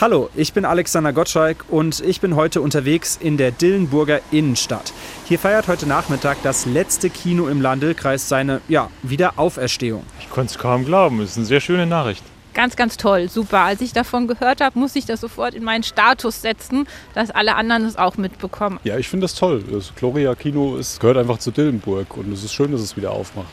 Hallo, ich bin Alexander Gottschalk und ich bin heute unterwegs in der Dillenburger Innenstadt. Hier feiert heute Nachmittag das letzte Kino im Lahn-Dill-Kreis seine ja, Wiederauferstehung. Ich konnte es kaum glauben, es ist eine sehr schöne Nachricht. Ganz, ganz toll, super. Als ich davon gehört habe, muss ich das sofort in meinen Status setzen, dass alle anderen es auch mitbekommen. Ja, ich finde das toll. Das Gloria Kino ist, gehört einfach zu Dillenburg und es ist schön, dass es wieder aufmacht.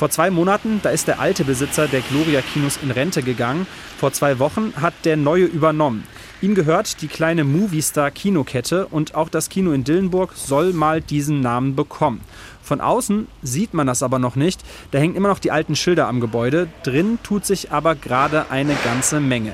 Vor zwei Monaten, da ist der alte Besitzer der Gloria Kinos in Rente gegangen. Vor zwei Wochen hat der neue übernommen. Ihm gehört die kleine Movistar Kinokette und auch das Kino in Dillenburg soll mal diesen Namen bekommen. Von außen sieht man das aber noch nicht. Da hängen immer noch die alten Schilder am Gebäude. Drin tut sich aber gerade eine ganze Menge.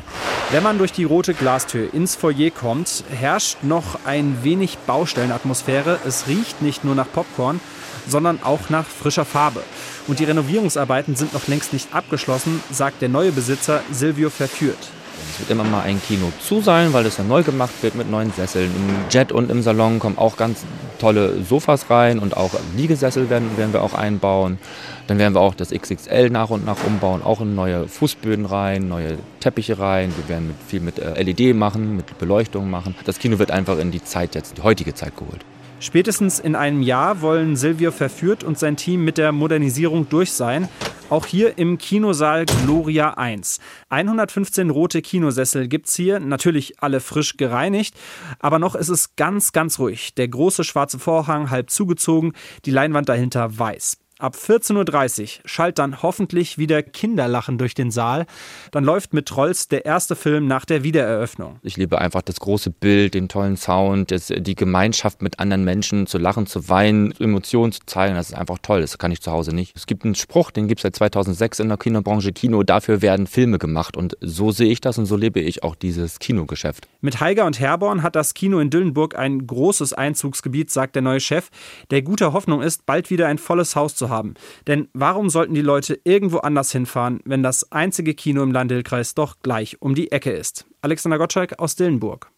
Wenn man durch die rote Glastür ins Foyer kommt, herrscht noch ein wenig Baustellenatmosphäre. Es riecht nicht nur nach Popcorn, sondern auch nach frischer Farbe. Und die Renovierungsarbeiten sind noch längst nicht abgeschlossen, sagt der neue Besitzer Silvio Verführt. Es wird immer mal ein Kino zu sein, weil es ja neu gemacht wird mit neuen Sesseln. Im Jet und im Salon kommen auch ganz tolle Sofas rein und auch Liegesessel werden, werden wir auch einbauen. Dann werden wir auch das XXL nach und nach umbauen, auch in neue Fußböden rein, neue Teppiche rein. Wir werden mit, viel mit äh, LED machen, mit Beleuchtung machen. Das Kino wird einfach in die Zeit jetzt, die heutige Zeit geholt. Spätestens in einem Jahr wollen Silvio Verführt und sein Team mit der Modernisierung durch sein. Auch hier im Kinosaal Gloria 1. 115 rote Kinosessel gibt es hier, natürlich alle frisch gereinigt, aber noch ist es ganz, ganz ruhig. Der große schwarze Vorhang halb zugezogen, die Leinwand dahinter weiß. Ab 14.30 Uhr schallt dann hoffentlich wieder Kinderlachen durch den Saal. Dann läuft mit Trolls der erste Film nach der Wiedereröffnung. Ich liebe einfach das große Bild, den tollen Sound, das, die Gemeinschaft mit anderen Menschen, zu lachen, zu weinen, Emotionen zu zeigen. Das ist einfach toll. Das kann ich zu Hause nicht. Es gibt einen Spruch, den gibt es seit 2006 in der Kinobranche. Kino, dafür werden Filme gemacht. Und so sehe ich das und so lebe ich auch dieses Kinogeschäft. Mit Heiger und Herborn hat das Kino in Dillenburg ein großes Einzugsgebiet, sagt der neue Chef, der guter Hoffnung ist, bald wieder ein volles Haus zu haben. Denn warum sollten die Leute irgendwo anders hinfahren, wenn das einzige Kino im Landil-Kreis doch gleich um die Ecke ist? Alexander Gottschalk aus Dillenburg.